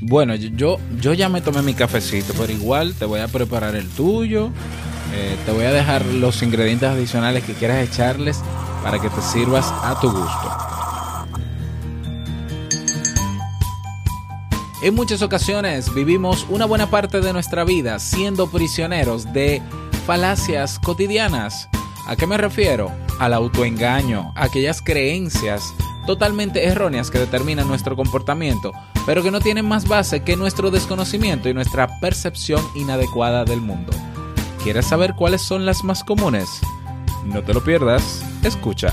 Bueno, yo, yo ya me tomé mi cafecito, pero igual te voy a preparar el tuyo. Eh, te voy a dejar los ingredientes adicionales que quieras echarles para que te sirvas a tu gusto. En muchas ocasiones vivimos una buena parte de nuestra vida siendo prisioneros de falacias cotidianas. ¿A qué me refiero? Al autoengaño, aquellas creencias totalmente erróneas que determinan nuestro comportamiento, pero que no tienen más base que nuestro desconocimiento y nuestra percepción inadecuada del mundo. ¿Quieres saber cuáles son las más comunes? No te lo pierdas, escucha.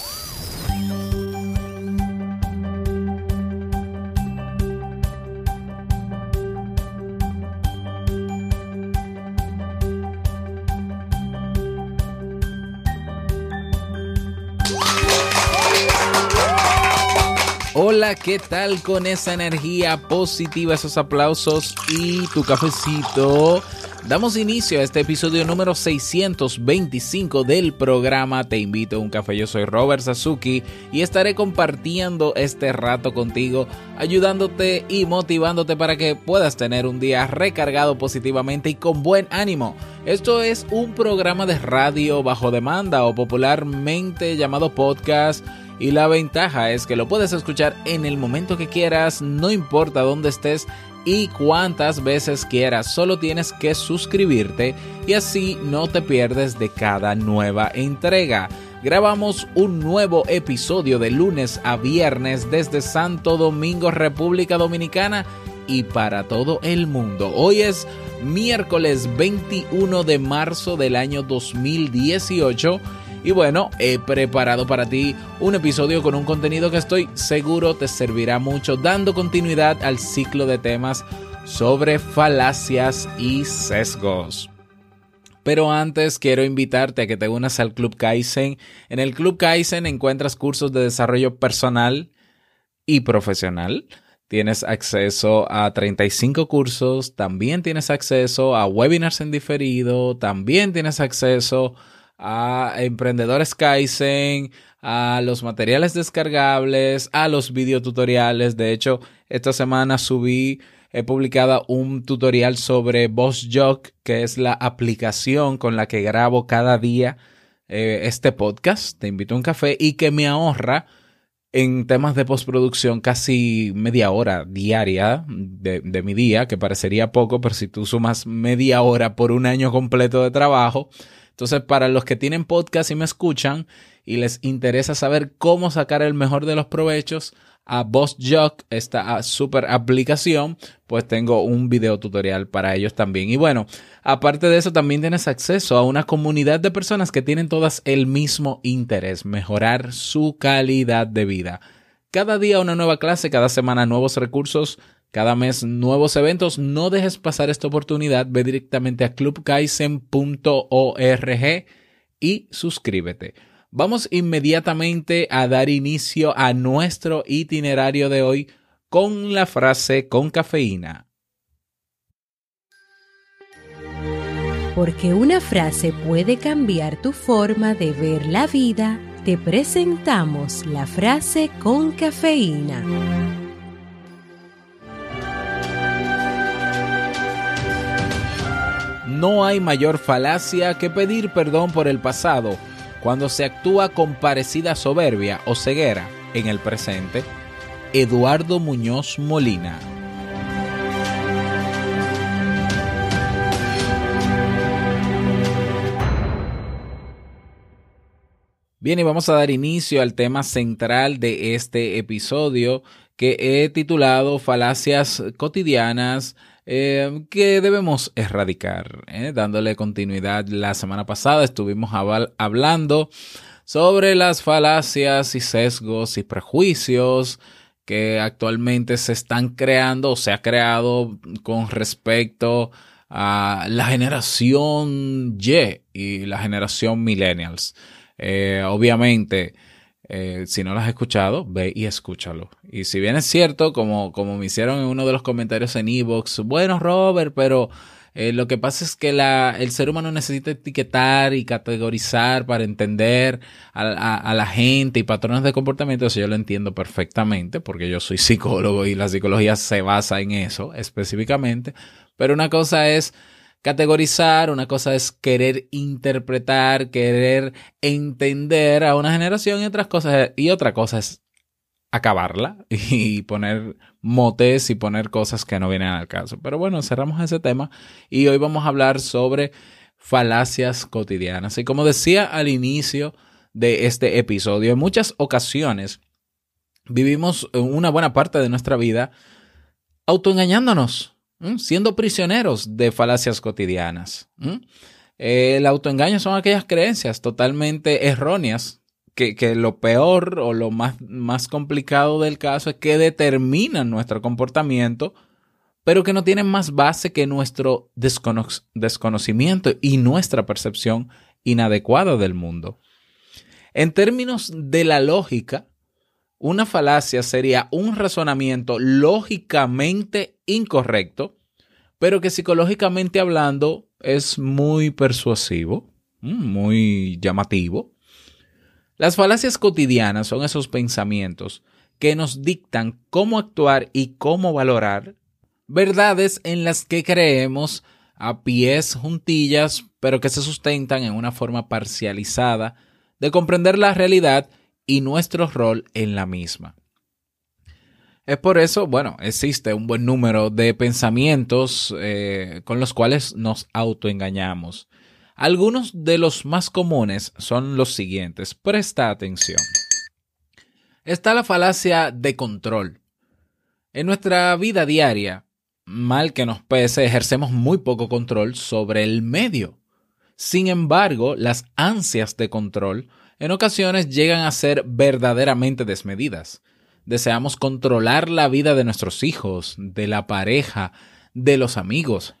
Hola, ¿qué tal con esa energía positiva, esos aplausos y tu cafecito? Damos inicio a este episodio número 625 del programa Te invito a un café. Yo soy Robert Sasuki y estaré compartiendo este rato contigo, ayudándote y motivándote para que puedas tener un día recargado positivamente y con buen ánimo. Esto es un programa de radio bajo demanda o popularmente llamado podcast y la ventaja es que lo puedes escuchar en el momento que quieras, no importa dónde estés y cuántas veces quieras, solo tienes que suscribirte y así no te pierdes de cada nueva entrega. Grabamos un nuevo episodio de lunes a viernes desde Santo Domingo, República Dominicana y para todo el mundo. Hoy es miércoles 21 de marzo del año 2018 y bueno, he preparado para ti un episodio con un contenido que estoy seguro te servirá mucho, dando continuidad al ciclo de temas sobre falacias y sesgos. Pero antes quiero invitarte a que te unas al Club Kaizen. En el Club Kaizen encuentras cursos de desarrollo personal y profesional. Tienes acceso a 35 cursos, también tienes acceso a webinars en diferido, también tienes acceso a emprendedores Kaizen, a los materiales descargables, a los videotutoriales. De hecho, esta semana subí, he publicado un tutorial sobre BossJock, que es la aplicación con la que grabo cada día eh, este podcast. Te invito a un café y que me ahorra en temas de postproducción casi media hora diaria de, de, mi día, que parecería poco, pero si tú sumas media hora por un año completo de trabajo, entonces, para los que tienen podcast y me escuchan y les interesa saber cómo sacar el mejor de los provechos a BossJock, esta super aplicación, pues tengo un video tutorial para ellos también. Y bueno, aparte de eso, también tienes acceso a una comunidad de personas que tienen todas el mismo interés, mejorar su calidad de vida. Cada día una nueva clase, cada semana nuevos recursos cada mes nuevos eventos. No dejes pasar esta oportunidad. Ve directamente a clubkaisen.org y suscríbete. Vamos inmediatamente a dar inicio a nuestro itinerario de hoy con la frase con cafeína. Porque una frase puede cambiar tu forma de ver la vida, te presentamos la frase con cafeína. No hay mayor falacia que pedir perdón por el pasado cuando se actúa con parecida soberbia o ceguera en el presente. Eduardo Muñoz Molina. Bien, y vamos a dar inicio al tema central de este episodio, que he titulado Falacias cotidianas eh, que debemos erradicar. ¿eh? Dándole continuidad, la semana pasada estuvimos hablando sobre las falacias y sesgos y prejuicios que actualmente se están creando o se ha creado con respecto a la generación Y y la generación millennials. Eh, obviamente, eh, si no lo has escuchado, ve y escúchalo. Y si bien es cierto, como, como me hicieron en uno de los comentarios en Evox, bueno, Robert, pero eh, lo que pasa es que la, el ser humano necesita etiquetar y categorizar para entender a, la gente y patrones de comportamiento. Eso yo lo entiendo perfectamente porque yo soy psicólogo y la psicología se basa en eso específicamente. Pero una cosa es categorizar, una cosa es querer interpretar, querer entender a una generación y otras cosas y otra cosa es acabarla y poner motes y poner cosas que no vienen al caso. Pero bueno, cerramos ese tema y hoy vamos a hablar sobre falacias cotidianas. Y como decía al inicio de este episodio, en muchas ocasiones vivimos una buena parte de nuestra vida autoengañándonos, siendo prisioneros de falacias cotidianas. El autoengaño son aquellas creencias totalmente erróneas que, lo peor o lo más, más complicado del caso es que determinan nuestro comportamiento, pero que no tienen más base que nuestro desconocimiento y nuestra percepción inadecuada del mundo. En términos de la lógica, una falacia sería un razonamiento lógicamente incorrecto, pero que psicológicamente hablando es muy persuasivo, mm, muy llamativo, las falacias cotidianas son esos pensamientos que nos dictan cómo actuar y cómo valorar verdades en las que creemos a pies juntillas, pero que se sustentan en una forma parcializada de comprender la realidad y nuestro rol en la misma. Es por eso, bueno, existe un buen número de pensamientos eh, con los cuales nos autoengañamos. Algunos de los más comunes son los siguientes. Presta atención. Está la falacia de control. En nuestra vida diaria, mal que nos pese, ejercemos muy poco control sobre el medio. Sin embargo, las ansias de control en ocasiones llegan a ser verdaderamente desmedidas. Deseamos controlar la vida de nuestros hijos, de la pareja, de los amigos,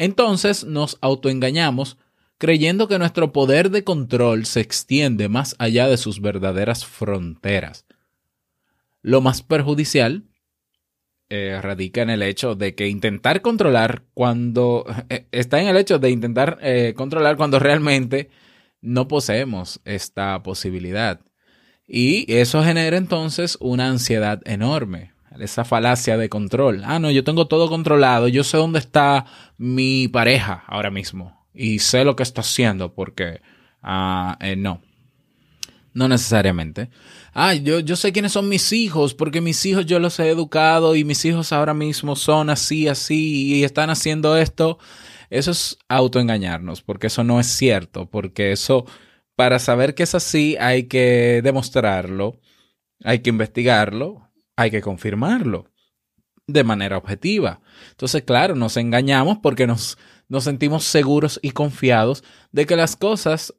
entonces nos autoengañamos creyendo que nuestro poder de control se extiende más allá de sus verdaderas fronteras. Lo más perjudicial eh, radica en el hecho de que intentar controlar cuando eh, está en el hecho de intentar eh, controlar cuando realmente no poseemos esta posibilidad. Y eso genera entonces una ansiedad enorme esa falacia de control. Ah, no, yo tengo todo controlado, yo sé dónde está mi pareja ahora mismo y sé lo que está haciendo porque ah, eh, no, no necesariamente. Ah, yo, yo sé quiénes son mis hijos porque mis hijos yo los he educado y mis hijos ahora mismo son así, así y están haciendo esto. Eso es autoengañarnos porque eso no es cierto, porque eso, para saber que es así hay que demostrarlo, hay que investigarlo, hay que confirmarlo de manera objetiva. Entonces, claro, nos engañamos porque nos, nos sentimos seguros y confiados de que las cosas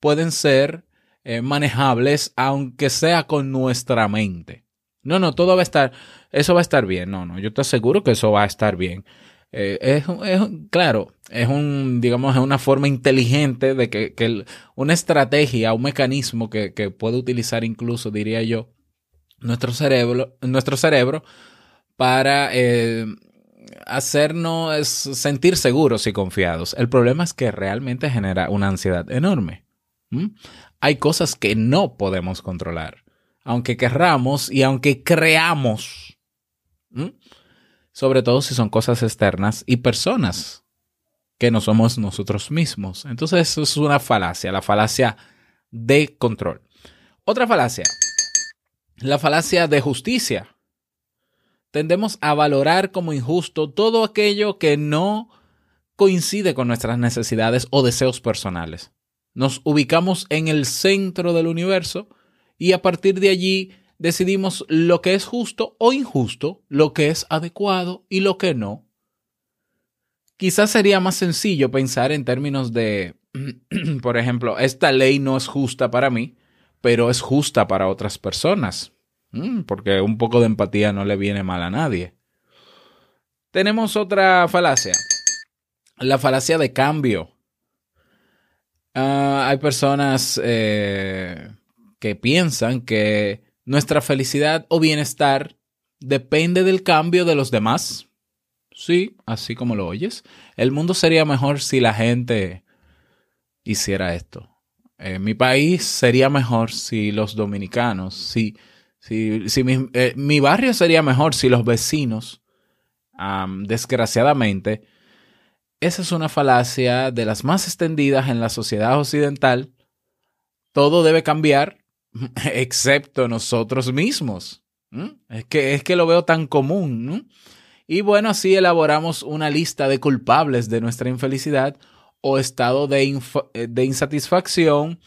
pueden ser eh, manejables aunque sea con nuestra mente. No, no, todo va a estar, eso va a estar bien. No, no, yo te aseguro que eso va a estar bien. Eh, es, es, claro, es un, digamos, es una forma inteligente de que, que una estrategia, un mecanismo que, que puede utilizar incluso, diría yo, nuestro cerebro, nuestro cerebro para eh, hacernos sentir seguros y confiados. El problema es que realmente genera una ansiedad enorme. Hay cosas que no podemos controlar, aunque querramos y aunque creamos. Sobre todo si son cosas externas y personas que no somos nosotros mismos. Entonces eso es una falacia, la falacia de control. Otra falacia la falacia de justicia. Tendemos a valorar como injusto todo aquello que no coincide con nuestras necesidades o deseos personales. Nos ubicamos en el centro del universo y a partir de allí decidimos lo que es justo o injusto, lo que es adecuado y lo que no. Quizás sería más sencillo pensar en términos de, por ejemplo, esta ley no es justa para mí, pero es justa para otras personas, porque un poco de empatía no le viene mal a nadie. Tenemos otra falacia, la falacia de cambio. Ah, hay personas eh, que piensan que nuestra felicidad o bienestar depende del cambio de los demás. Sí, así como lo oyes. El mundo sería mejor si la gente hiciera esto. Eh, mi país sería mejor si los dominicanos, si, si, si mi, eh, mi, barrio sería mejor si los vecinos, desgraciadamente, esa es una falacia de las más extendidas en la sociedad occidental. Todo debe cambiar excepto nosotros mismos. Es que, es que lo veo tan común. Y bueno, así elaboramos una lista de culpables de nuestra infelicidad o estado de, eh, de insatisfacción,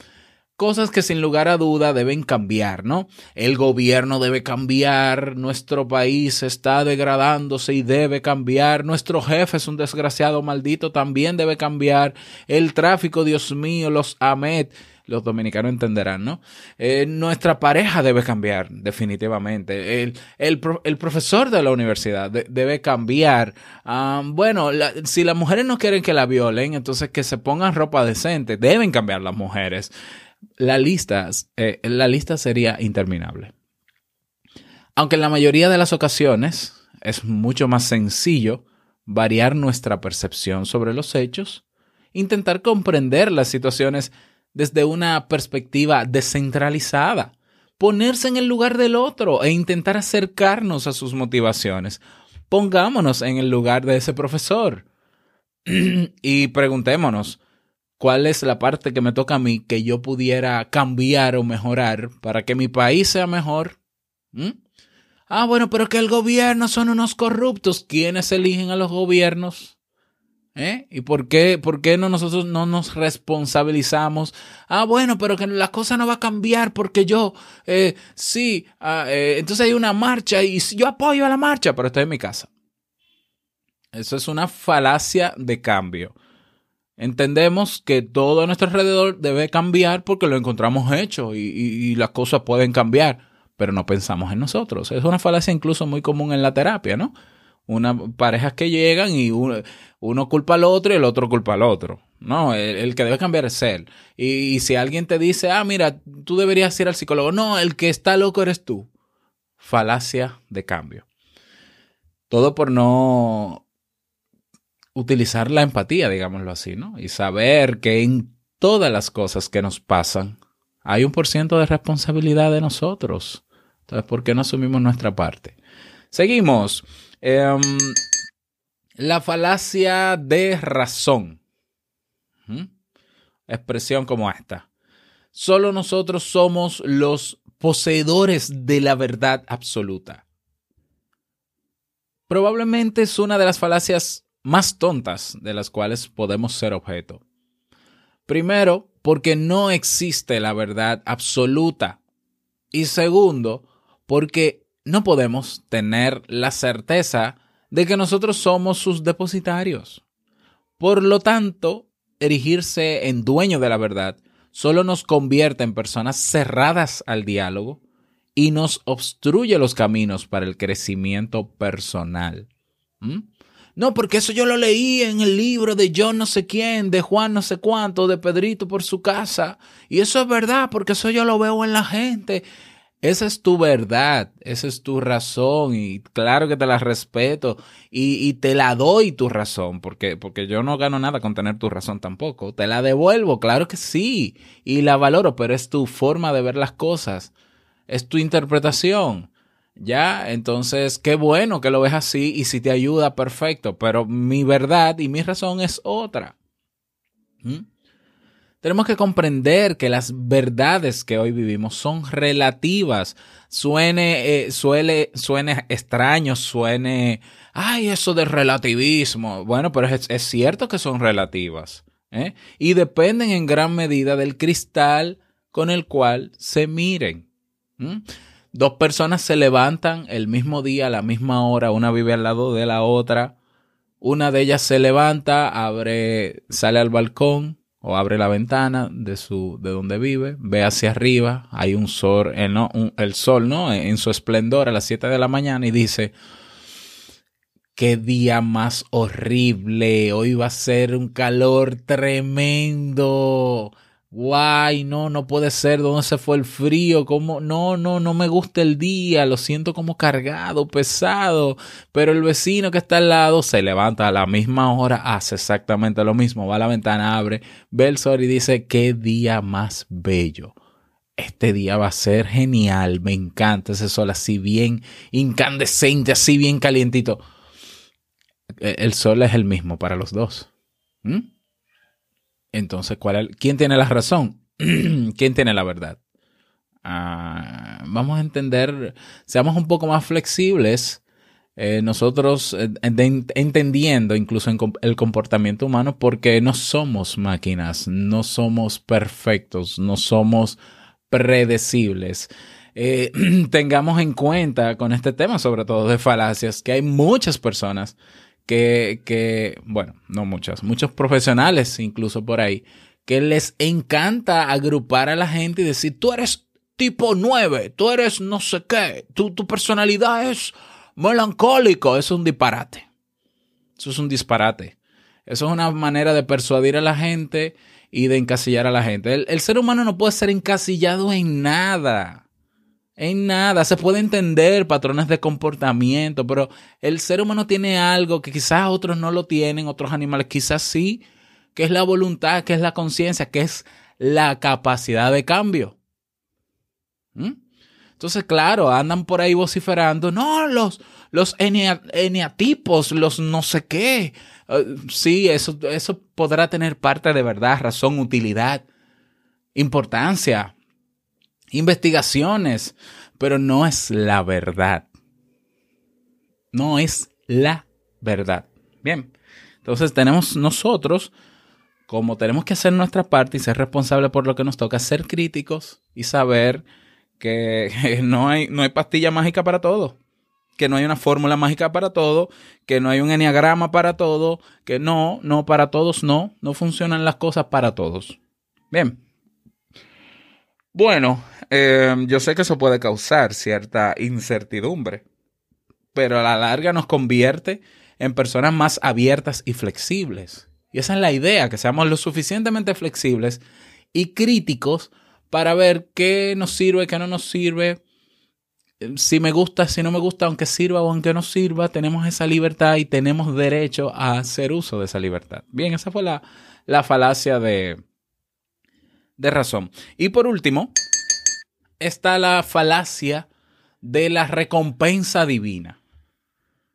cosas que sin lugar a duda deben cambiar, ¿no? El gobierno debe cambiar, nuestro país está degradándose y debe cambiar, nuestro jefe es un desgraciado maldito, también debe cambiar, el tráfico, Dios mío, los AMET, los dominicanos entenderán, ¿no? Eh, nuestra pareja debe cambiar, definitivamente. El, el, el profesor de la universidad debe cambiar. Bueno, si las mujeres no quieren que la violen, entonces que se pongan ropa decente. Deben cambiar las mujeres. La lista, eh, la lista sería interminable. Aunque en la mayoría de las ocasiones es mucho más sencillo variar nuestra percepción sobre los hechos, intentar comprender las situaciones desde una perspectiva descentralizada, ponerse en el lugar del otro e intentar acercarnos a sus motivaciones. Pongámonos en el lugar de ese profesor y preguntémonos, ¿cuál es la parte que me toca a mí que yo pudiera cambiar o mejorar para que mi país sea mejor? ¿Mm? Ah, bueno, pero que el gobierno son unos corruptos. ¿Quiénes eligen a los gobiernos? ¿Eh? ¿Y por qué, por qué no nosotros no nos responsabilizamos? Ah, bueno, pero que la cosa no va a cambiar porque yo, eh, sí, ah, eh, entonces hay una marcha y yo apoyo a la marcha, pero estoy en mi casa. Eso es una falacia de cambio. Entendemos que todo a nuestro alrededor debe cambiar porque lo encontramos hecho y, las cosas pueden cambiar, pero no pensamos en nosotros. Es una falacia incluso muy común en la terapia, ¿no? Una parejas que llegan y uno, culpa al otro y el otro culpa al otro. No, el, que debe cambiar es él. Y, si alguien te dice, ah, mira, tú deberías ir al psicólogo. No, el que está loco eres tú. Falacia de cambio. Todo por no utilizar la empatía, digámoslo así, ¿no? Y saber que en todas las cosas que nos pasan hay un por ciento de responsabilidad de nosotros. Entonces, ¿por qué no asumimos nuestra parte? Seguimos. Em, la falacia de razón. Expresión como esta. Solo nosotros somos los poseedores de la verdad absoluta. Probablemente es una de las falacias más tontas de las cuales podemos ser objeto. Primero, porque no existe la verdad absoluta. Y segundo, porque no podemos tener la certeza de que nosotros somos sus depositarios. Por lo tanto, erigirse en dueño de la verdad solo nos convierte en personas cerradas al diálogo y nos obstruye los caminos para el crecimiento personal. ¿Mm? No, porque eso yo lo leí en el libro de John no sé quién, de Juan no sé cuánto, de Pedrito por su casa. Y eso es verdad, porque eso yo lo veo en la gente. Esa es tu verdad, esa es tu razón y claro que te la respeto y, te la doy tu razón, porque, porque yo no gano nada con tener tu razón tampoco. Te la devuelvo, claro que sí, y la valoro, pero es tu forma de ver las cosas, es tu interpretación. Ya, entonces, qué bueno que lo ves así y si te ayuda, perfecto, pero mi verdad y mi razón es otra. ¿Mm? Tenemos que comprender que las verdades que hoy vivimos son relativas. Suene, eh, suele, suene extraño, suene, ay, eso de relativismo. Bueno, pero es, cierto que son relativas. ¿eh? Y dependen en gran medida del cristal con el cual se miren. Dos personas se levantan el mismo día, a la misma hora, una vive al lado de la otra. Una de ellas se levanta, abre, sale al balcón o abre la ventana de su, de donde vive, ve hacia arriba, hay un sol, eh, no, el sol, ¿no? En su esplendor a las 7 de la mañana y dice, qué día más horrible, hoy va a ser un calor tremendo. Guay, no, no puede ser, ¿dónde se fue el frío? ¿Cómo? No, no, no me gusta el día, lo siento como cargado, pesado, pero el vecino que está al lado se levanta a la misma hora, hace exactamente lo mismo, va a la ventana, abre, ve el sol y dice, qué día más bello. Este día va a ser genial, me encanta ese sol así bien incandescente, así bien calientito. E, el sol es el mismo para los dos. ¿Mm? Entonces, ¿cuál ¿quién tiene la razón? ¿Quién tiene la verdad? Ah, vamos a entender, seamos un poco más flexibles eh, nosotros eh, entendiendo incluso el comportamiento humano porque no somos máquinas, no somos perfectos, no somos predecibles. Eh, tengamos en cuenta con este tema, sobre todo de falacias, que hay muchas personas que, que, bueno, no muchas, muchos profesionales incluso por ahí, que les encanta agrupar a la gente y decir, tú eres tipo 9, tú eres no sé qué, tu, tu personalidad es melancólico, eso es un disparate. Eso es un disparate. Eso es una manera de persuadir a la gente y de encasillar a la gente. el ser humano no puede ser encasillado en nada. En nada, se puede entender patrones de comportamiento, pero el ser humano tiene algo que quizás otros no lo tienen, otros animales quizás sí, que es la voluntad, que es la conciencia, que es la capacidad de cambio. ¿Mm? Entonces, claro, andan por ahí vociferando, no, los, los eneatipos, los no sé qué. Eh, sí, eso, eso podrá tener parte de verdad, razón, utilidad, importancia, investigaciones, pero no es la verdad. No es la verdad. Bien, entonces tenemos nosotros, como tenemos que hacer nuestra parte y ser responsables por lo que nos toca, ser críticos y saber que no hay, no hay pastilla mágica para todo, que no hay una fórmula mágica para todo, que no hay un enneagrama para todo, que no, no para todos, no, no funcionan las cosas para todos. Bien. Bueno, Em, yo sé que eso puede causar cierta incertidumbre, pero a la larga nos convierte en personas más abiertas y flexibles. Y esa es la idea, que seamos lo suficientemente flexibles y críticos para ver qué nos sirve, qué no nos sirve, em, si me gusta, si no me gusta, aunque sirva o aunque no sirva, tenemos esa libertad y tenemos derecho a hacer uso de esa libertad. Bien, esa fue la, la falacia de, de razón. Y por último, está la falacia de la recompensa divina.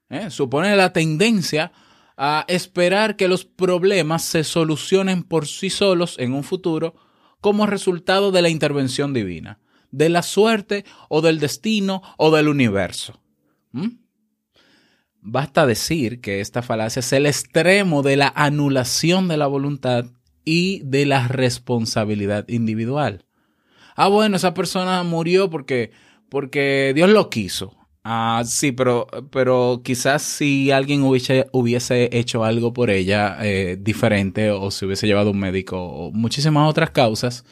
¿Eh? Supone la tendencia a esperar que los problemas se solucionen por sí solos en un futuro como resultado de la intervención divina, de la suerte o del destino o del universo. ¿Mm? Basta decir que esta falacia es el extremo de la anulación de la voluntad y de la responsabilidad individual ah, bueno, esa persona murió porque, porque Dios lo quiso. Ah, sí, pero, pero quizás si alguien hubiese, hubiese hecho algo por ella eh, diferente o se hubiese llevado un médico o muchísimas otras causas,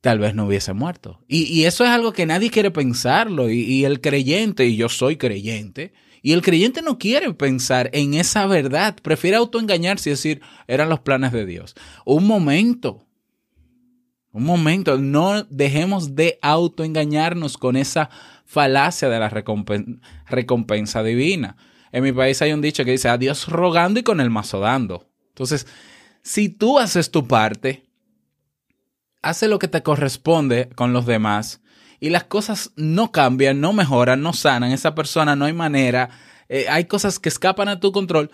tal vez no hubiese muerto. Y, eso es algo que nadie quiere pensarlo. Y, y, el creyente, y yo soy creyente, y el creyente no quiere pensar en esa verdad, prefiere autoengañarse y decir, eran los planes de Dios. Un momento, un momento, no dejemos de autoengañarnos con esa falacia de la recompensa, divina. En mi país hay un dicho que dice a Dios rogando y con el mazo dando. Entonces, si tú haces tu parte, hace lo que te corresponde con los demás y las cosas no cambian, no mejoran, no sanan, esa persona no hay manera, eh, hay cosas que escapan a tu control,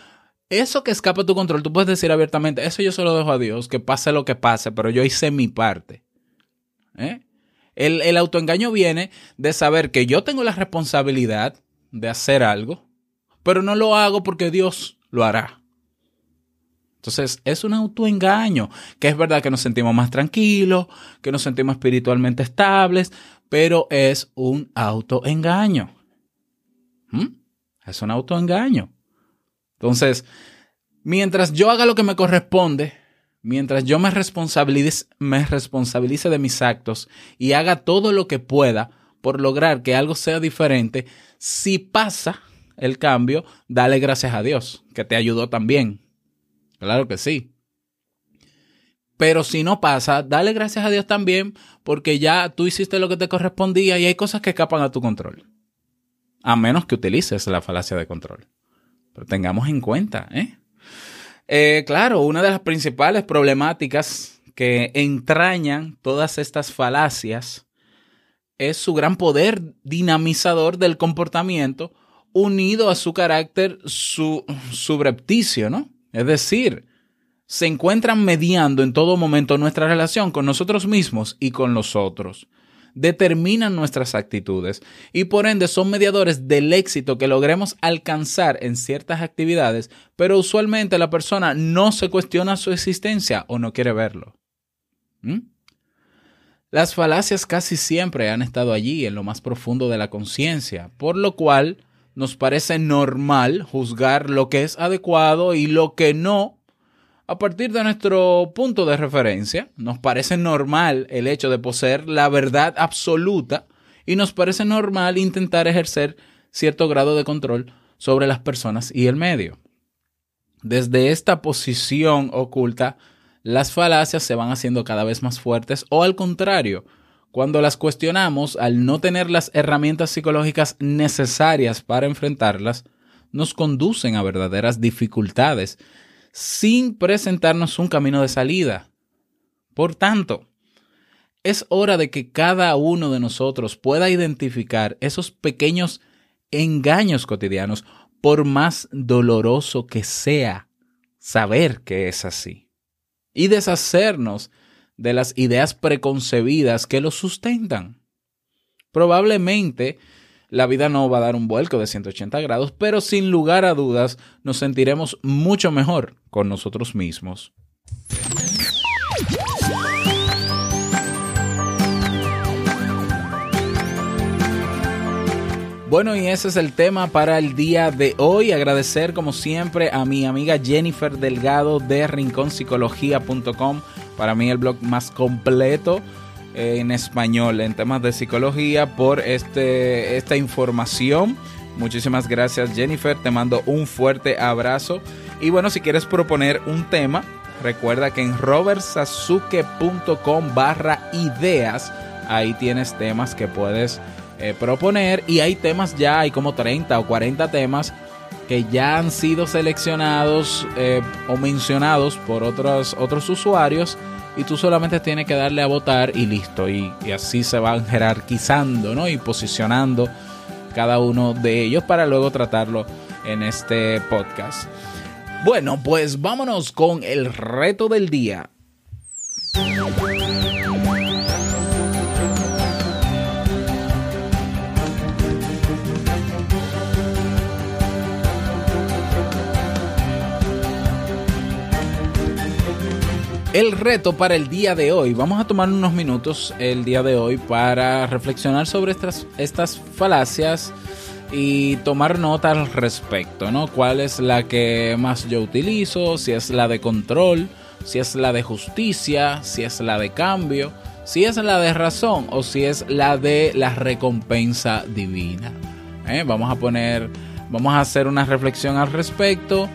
eso que escapa a tu control, tú puedes decir abiertamente, eso yo se lo dejo a Dios, que pase lo que pase, pero yo hice mi parte. ¿Eh? El, el autoengaño viene de saber que yo tengo la responsabilidad de hacer algo, pero no lo hago porque Dios lo hará. Entonces, es un autoengaño, que es verdad que nos sentimos más tranquilos, que nos sentimos espiritualmente estables, pero es un autoengaño. ¿Mm? Es un autoengaño. Entonces, mientras yo haga lo que me corresponde, mientras yo me responsabilice, me responsabilice de mis actos y haga todo lo que pueda por lograr que algo sea diferente, si pasa el cambio, dale gracias a Dios, que te ayudó también. Claro que sí. Pero si no pasa, dale gracias a Dios también, porque ya tú hiciste lo que te correspondía y hay cosas que escapan a tu control. A menos que utilices la falacia de control. Pero tengamos en cuenta, ¿eh? eh claro, una de las principales problemáticas que entrañan todas estas falacias es su gran poder dinamizador del comportamiento unido a su carácter su, subrepticio, ¿no? Es decir, se encuentran mediando en todo momento nuestra relación con nosotros mismos y con los otros. Determinan nuestras actitudes y por ende son mediadores del éxito que logremos alcanzar en ciertas actividades, pero usualmente la persona no se cuestiona su existencia o no quiere verlo. ¿Mm? Las falacias casi siempre han estado allí en lo más profundo de la conciencia, por lo cual nos parece normal juzgar lo que es adecuado y lo que no a partir de nuestro punto de referencia. Nos parece normal el hecho de poseer la verdad absoluta y nos parece normal intentar ejercer cierto grado de control sobre las personas y el medio. Desde esta posición oculta, las falacias se van haciendo cada vez más fuertes o al contrario, cuando las cuestionamos, al no tener las herramientas psicológicas necesarias para enfrentarlas, nos conducen a verdaderas dificultades sin presentarnos un camino de salida. Por tanto, es hora de que cada uno de nosotros pueda identificar esos pequeños engaños cotidianos, por más doloroso que sea saber que es así, y deshacernos de las ideas preconcebidas que lo sustentan. Probablemente la vida no va a dar un vuelco de 180 grados, pero sin lugar a dudas nos sentiremos mucho mejor con nosotros mismos. Bueno, y ese es el tema para el día de hoy. Agradecer como siempre a mi amiga Jennifer Delgado de rinconpsicología.com para mí el blog más completo en español en temas de psicología por este, esta información. Muchísimas gracias Jennifer, te mando un fuerte abrazo. Y bueno, si quieres proponer un tema, recuerda que en robertsazuke.com barra ideas, ahí tienes temas que puedes eh, proponer y hay temas ya, hay como 30 o 40 temas que ya han sido seleccionados eh, o mencionados por otros, otros usuarios y tú solamente tienes que darle a votar y listo. Y, y, así se van jerarquizando ¿no? y posicionando cada uno de ellos para luego tratarlo en este podcast. Bueno, pues vámonos con el reto del día. El reto para el día de hoy. Vamos a tomar unos minutos el día de hoy para reflexionar sobre estas, estas falacias y tomar nota al respecto, ¿no? ¿Cuál es la que más yo utilizo? Si es la de control, si es la de justicia, si es la de cambio, si es la de razón o si es la de la recompensa divina. ¿Eh? Vamos a poner, vamos a hacer una reflexión al respecto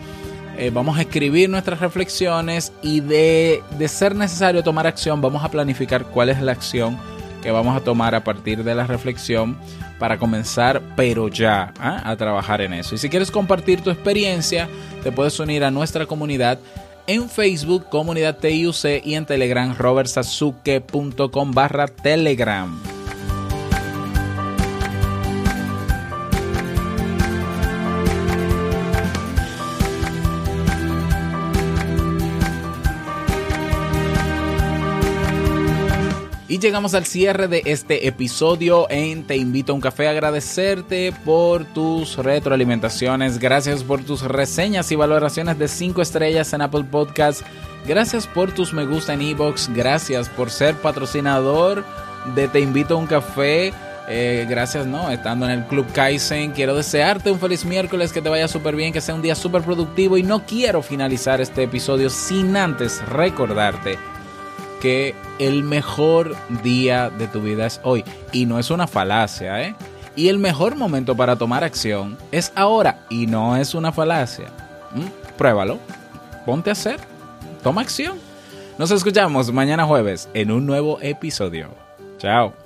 eh, vamos a escribir nuestras reflexiones y de, ser necesario tomar acción, vamos a planificar cuál es la acción que vamos a tomar a partir de la reflexión para comenzar, pero ya, ¿ah? a trabajar en eso. Y si quieres compartir tu experiencia, te puedes unir a nuestra comunidad en Facebook, Comunidad TIUC y en Telegram, robertsazuke.com barra Telegram. Llegamos al cierre de este episodio en Te invito a un café. Agradecerte por tus retroalimentaciones. Gracias por tus reseñas y valoraciones de 5 estrellas en Apple Podcasts. Gracias por tus me gusta en Evox. Gracias por ser patrocinador de Te invito a un café. Eh, gracias, ¿no? Estando en el Club Kaizen, quiero desearte un feliz miércoles, que te vaya súper bien, que sea un día súper productivo y no quiero finalizar este episodio sin antes recordarte que el mejor día de tu vida es hoy. Y no es una falacia, ¿eh? Y el mejor momento para tomar acción es ahora y no es una falacia. ¿Mm? Pruébalo, ponte a hacer, toma acción. Nos escuchamos mañana jueves en un nuevo episodio. Chao.